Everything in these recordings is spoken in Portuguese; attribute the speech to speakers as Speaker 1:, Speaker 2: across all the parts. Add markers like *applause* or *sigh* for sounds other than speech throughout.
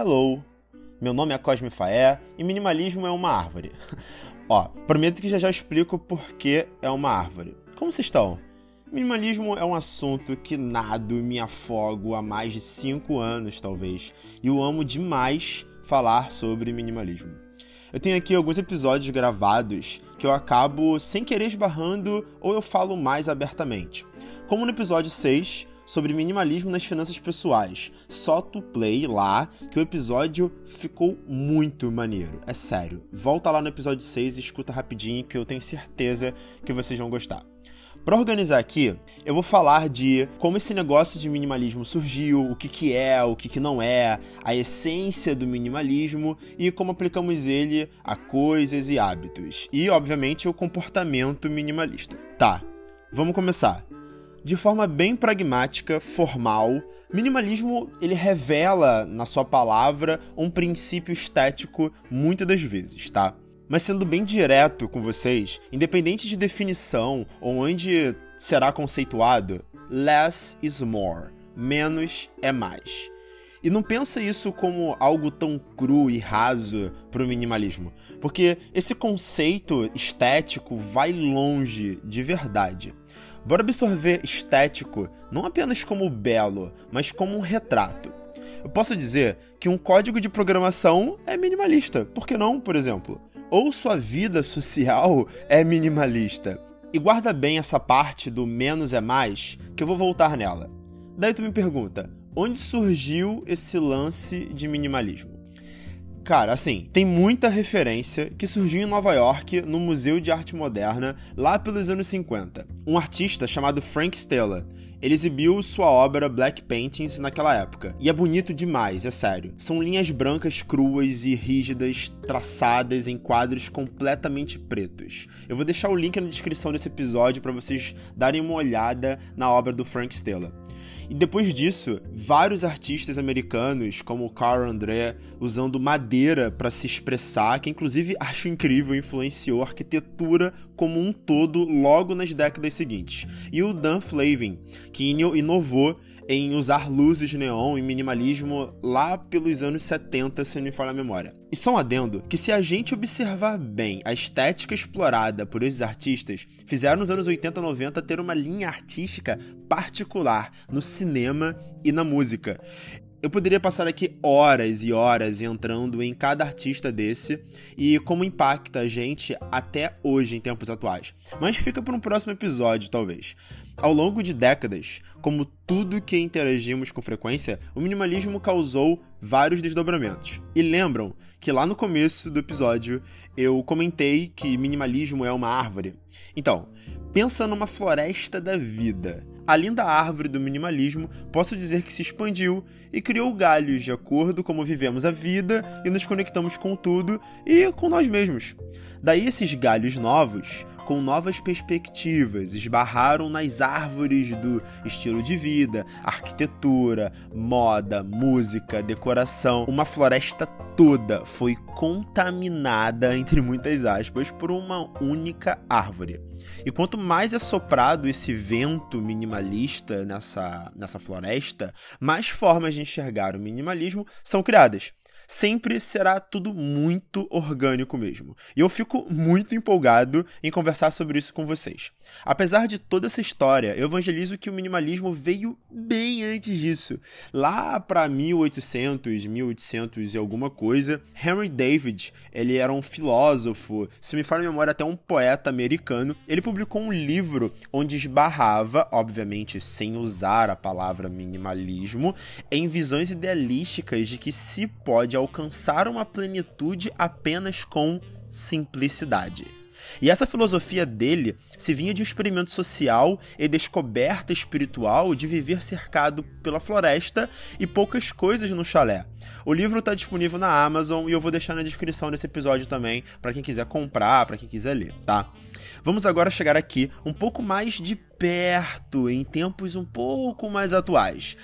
Speaker 1: Hello! Meu nome é Cosme Faé e minimalismo é uma árvore. *laughs* Ó, prometo que já já explico por que é uma árvore. Como vocês estão? Minimalismo é um assunto que nado e me afogo há mais de 5 anos, talvez, e eu amo demais falar sobre minimalismo. Eu tenho aqui alguns episódios gravados que eu acabo sem querer esbarrando ou eu falo mais abertamente. Como no episódio 6, sobre minimalismo nas finanças pessoais. Só tu play lá, que o episódio ficou muito maneiro. É sério. Volta lá no episódio 6 e escuta rapidinho que eu tenho certeza que vocês vão gostar. Para organizar aqui, eu vou falar de como esse negócio de minimalismo surgiu, o que, que é, o que, que não é, a essência do minimalismo e como aplicamos ele a coisas e hábitos. E, obviamente, o comportamento minimalista. Tá, vamos começar. De forma bem pragmática, formal, minimalismo ele revela na sua palavra um princípio estético muitas das vezes, tá? Mas sendo bem direto com vocês, independente de definição ou onde será conceituado, less is more, menos é mais. E não pensa isso como algo tão cru e raso para o minimalismo, porque esse conceito estético vai longe de verdade. Bora absorver estético não apenas como belo, mas como um retrato. Eu posso dizer que um código de programação é minimalista, por que não, por exemplo? Ou sua vida social *laughs* é minimalista. E guarda bem essa parte do menos é mais, que eu vou voltar nela. Daí tu me pergunta, onde surgiu esse lance de minimalismo? Cara, assim, tem muita referência que surgiu em Nova York, no Museu de Arte Moderna, lá pelos anos 50. Um artista chamado Frank Stella. Ele exibiu sua obra Black Paintings naquela época. E é bonito demais, é sério. São linhas brancas cruas e rígidas, traçadas em quadros completamente pretos. Eu vou deixar o link na descrição desse episódio para vocês darem uma olhada na obra do Frank Stella. E depois disso, vários artistas americanos, como Carl André, usando madeira para se expressar, que inclusive acho incrível, influenciou a arquitetura como um todo logo nas décadas seguintes. E o Dan Flavin, que inovou em usar luzes neon e minimalismo lá pelos anos 70, se não me falha a memória. E só um adendo, que se a gente observar bem a estética explorada por esses artistas, fizeram nos anos 80 e 90 ter uma linha artística particular no cinema e na música. Eu poderia passar aqui horas e horas entrando em cada artista desse e como impacta a gente até hoje em tempos atuais. Mas fica para um próximo episódio, talvez. Ao longo de décadas, como tudo que interagimos com frequência, o minimalismo causou vários desdobramentos. E lembram que lá no começo do episódio eu comentei que minimalismo é uma árvore? Então, pensa numa floresta da vida a linda árvore do minimalismo, posso dizer que se expandiu e criou galhos de acordo como vivemos a vida e nos conectamos com tudo e com nós mesmos. Daí esses galhos novos com novas perspectivas, esbarraram nas árvores do estilo de vida, arquitetura, moda, música, decoração. Uma floresta toda foi contaminada, entre muitas aspas, por uma única árvore. E quanto mais é soprado esse vento minimalista nessa, nessa floresta, mais formas de enxergar o minimalismo são criadas sempre será tudo muito orgânico mesmo. E eu fico muito empolgado em conversar sobre isso com vocês. Apesar de toda essa história, eu evangelizo que o minimalismo veio bem antes disso. Lá para 1800, 1800 e alguma coisa, Henry David, ele era um filósofo, se me fala a memória até um poeta americano. Ele publicou um livro onde esbarrava, obviamente sem usar a palavra minimalismo, em visões idealísticas de que se pode alcançar uma plenitude apenas com simplicidade. E essa filosofia dele se vinha de um experimento social e descoberta espiritual de viver cercado pela floresta e poucas coisas no chalé. O livro está disponível na Amazon e eu vou deixar na descrição desse episódio também para quem quiser comprar, para quem quiser ler, tá? Vamos agora chegar aqui um pouco mais de perto, em tempos um pouco mais atuais.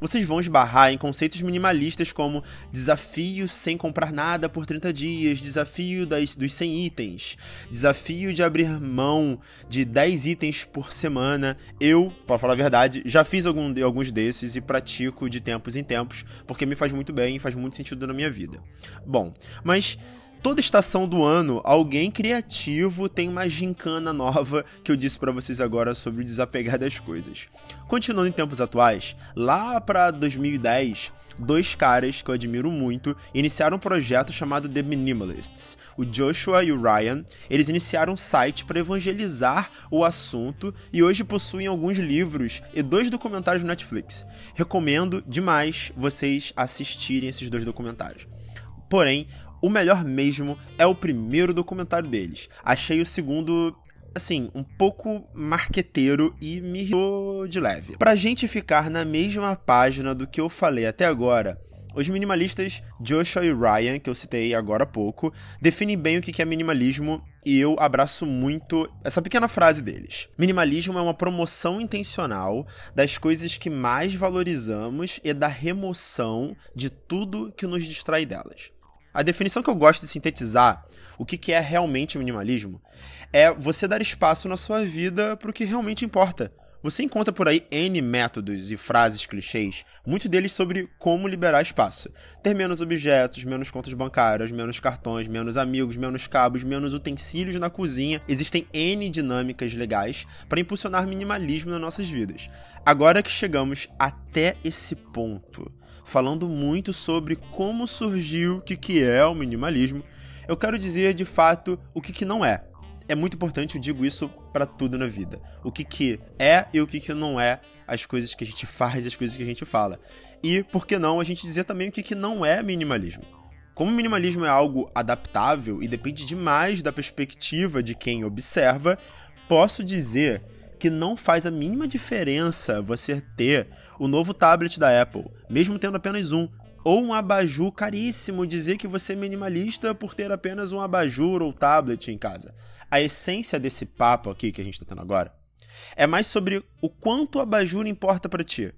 Speaker 1: Vocês vão esbarrar em conceitos minimalistas como desafio sem comprar nada por 30 dias, desafio das, dos 100 itens, desafio de abrir mão de 10 itens por semana. Eu, para falar a verdade, já fiz algum, alguns desses e pratico de tempos em tempos, porque me faz muito bem e faz muito sentido na minha vida. Bom, mas toda estação do ano, alguém criativo tem uma gincana nova que eu disse para vocês agora sobre o desapegar das coisas. Continuando em tempos atuais, lá para 2010, dois caras que eu admiro muito iniciaram um projeto chamado The Minimalists. O Joshua e o Ryan, eles iniciaram um site para evangelizar o assunto e hoje possuem alguns livros e dois documentários no Netflix. Recomendo demais vocês assistirem esses dois documentários. Porém, o melhor mesmo é o primeiro documentário deles. Achei o segundo assim, um pouco marqueteiro e me riu de leve. Pra gente ficar na mesma página do que eu falei até agora, os minimalistas Joshua e Ryan, que eu citei agora há pouco, definem bem o que é minimalismo e eu abraço muito essa pequena frase deles. Minimalismo é uma promoção intencional das coisas que mais valorizamos e da remoção de tudo que nos distrai delas. A definição que eu gosto de sintetizar o que, que é realmente minimalismo é você dar espaço na sua vida para o que realmente importa. Você encontra por aí N métodos e frases clichês, muitos deles sobre como liberar espaço. Ter menos objetos, menos contas bancárias, menos cartões, menos amigos, menos cabos, menos utensílios na cozinha. Existem N dinâmicas legais para impulsionar minimalismo nas nossas vidas. Agora que chegamos até esse ponto, falando muito sobre como surgiu o que, que é o minimalismo, eu quero dizer de fato o que, que não é. É muito importante, eu digo isso para tudo na vida. O que, que é e o que, que não é as coisas que a gente faz as coisas que a gente fala. E, por que não, a gente dizer também o que, que não é minimalismo. Como o minimalismo é algo adaptável e depende demais da perspectiva de quem observa, posso dizer que não faz a mínima diferença você ter o novo tablet da Apple, mesmo tendo apenas um, ou um abajur caríssimo, dizer que você é minimalista por ter apenas um abajur ou tablet em casa. A essência desse papo aqui que a gente está tendo agora é mais sobre o quanto o abajur importa para ti.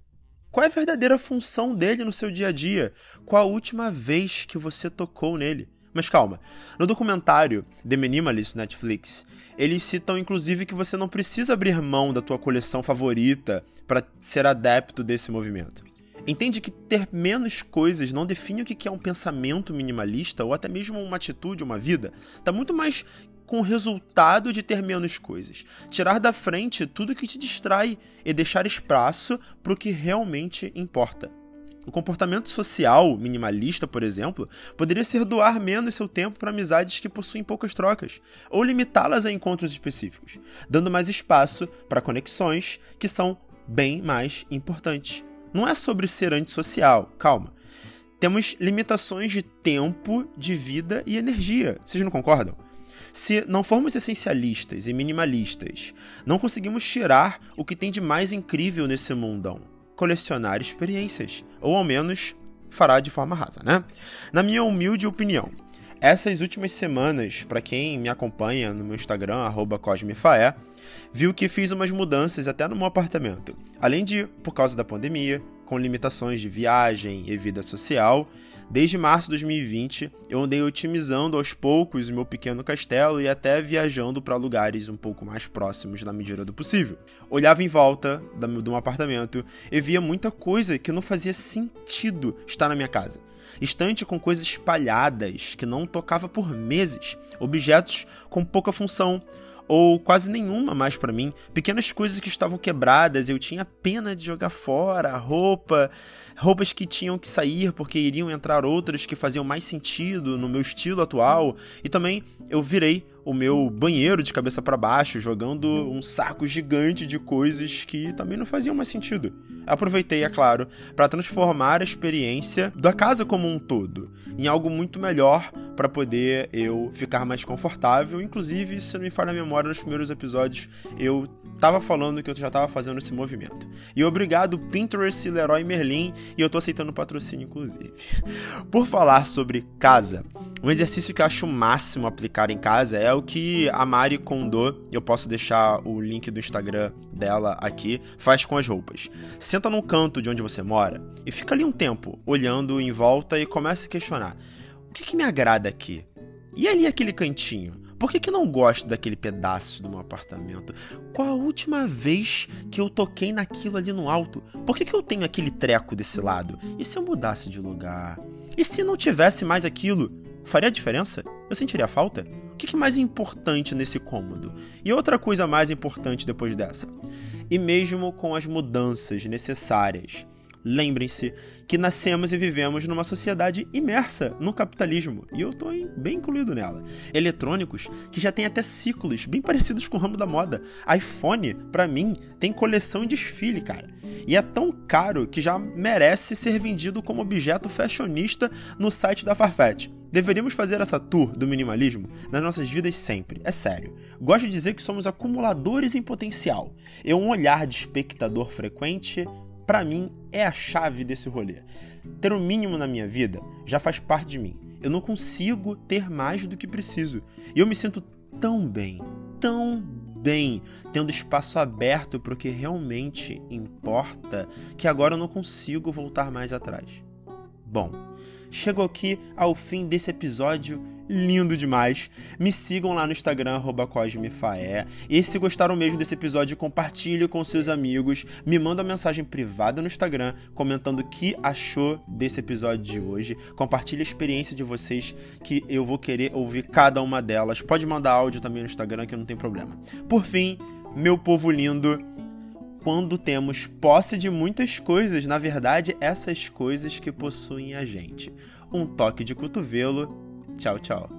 Speaker 1: Qual é a verdadeira função dele no seu dia a dia? Qual a última vez que você tocou nele? Mas calma, no documentário The Minimalist Netflix, eles citam inclusive que você não precisa abrir mão da tua coleção favorita para ser adepto desse movimento. Entende que ter menos coisas não define o que é um pensamento minimalista ou até mesmo uma atitude, uma vida. Está muito mais com o resultado de ter menos coisas. Tirar da frente tudo que te distrai e deixar espaço para o que realmente importa. O comportamento social minimalista, por exemplo, poderia ser doar menos seu tempo para amizades que possuem poucas trocas, ou limitá-las a encontros específicos, dando mais espaço para conexões que são bem mais importantes. Não é sobre ser antissocial, calma. Temos limitações de tempo, de vida e energia. Vocês não concordam? Se não formos essencialistas e minimalistas, não conseguimos tirar o que tem de mais incrível nesse mundão colecionar experiências, ou ao menos fará de forma rasa, né? Na minha humilde opinião, essas últimas semanas, para quem me acompanha no meu Instagram, cosmefaé, viu que fiz umas mudanças até no meu apartamento. Além de, por causa da pandemia, com limitações de viagem e vida social, Desde março de 2020, eu andei otimizando aos poucos o meu pequeno castelo e até viajando para lugares um pouco mais próximos na medida do possível. Olhava em volta de um apartamento e via muita coisa que não fazia sentido estar na minha casa. Estante com coisas espalhadas que não tocava por meses, objetos com pouca função, ou quase nenhuma mais para mim. Pequenas coisas que estavam quebradas, eu tinha pena de jogar fora, roupa, roupas que tinham que sair porque iriam entrar outras que faziam mais sentido no meu estilo atual, e também eu virei o meu banheiro de cabeça para baixo, jogando um saco gigante de coisas que também não faziam mais sentido. Aproveitei, é claro, para transformar a experiência da casa como um todo em algo muito melhor para poder eu ficar mais confortável. Inclusive, se não me falha a memória, nos primeiros episódios eu tava falando que eu já tava fazendo esse movimento. E obrigado Pinterest Leroy Merlin, e eu tô aceitando patrocínio inclusive. Por falar sobre casa, um exercício que eu acho máximo aplicar em casa é o que a Mari Kondo, eu posso deixar o link do Instagram dela aqui, faz com as roupas. Senta num canto de onde você mora e fica ali um tempo olhando em volta e começa a questionar: o que, que me agrada aqui? E ali aquele cantinho? Por que, que não gosto daquele pedaço do meu apartamento? Qual a última vez que eu toquei naquilo ali no alto? Por que, que eu tenho aquele treco desse lado? E se eu mudasse de lugar? E se não tivesse mais aquilo? Faria diferença? Eu sentiria falta? O que, que é mais importante nesse cômodo? E outra coisa mais importante depois dessa? E mesmo com as mudanças necessárias Lembrem-se que nascemos e vivemos numa sociedade imersa no capitalismo, e eu estou bem incluído nela. Eletrônicos que já têm até ciclos bem parecidos com o ramo da moda. iPhone, para mim, tem coleção em desfile, cara. E é tão caro que já merece ser vendido como objeto fashionista no site da Farfetch. Deveríamos fazer essa tour do minimalismo nas nossas vidas sempre, é sério. Gosto de dizer que somos acumuladores em potencial. E um olhar de espectador frequente para mim, é a chave desse rolê. Ter o mínimo na minha vida já faz parte de mim. Eu não consigo ter mais do que preciso. E eu me sinto tão bem, tão bem, tendo espaço aberto para o que realmente importa, que agora eu não consigo voltar mais atrás. Bom, chego aqui ao fim desse episódio lindo demais. Me sigam lá no Instagram, CosmeFaé. E se gostaram mesmo desse episódio, compartilhe com seus amigos. Me manda uma mensagem privada no Instagram comentando o que achou desse episódio de hoje. Compartilhe a experiência de vocês, que eu vou querer ouvir cada uma delas. Pode mandar áudio também no Instagram, que não tem problema. Por fim, meu povo lindo quando temos posse de muitas coisas, na verdade, essas coisas que possuem a gente. Um toque de cotovelo Tchau, tchau.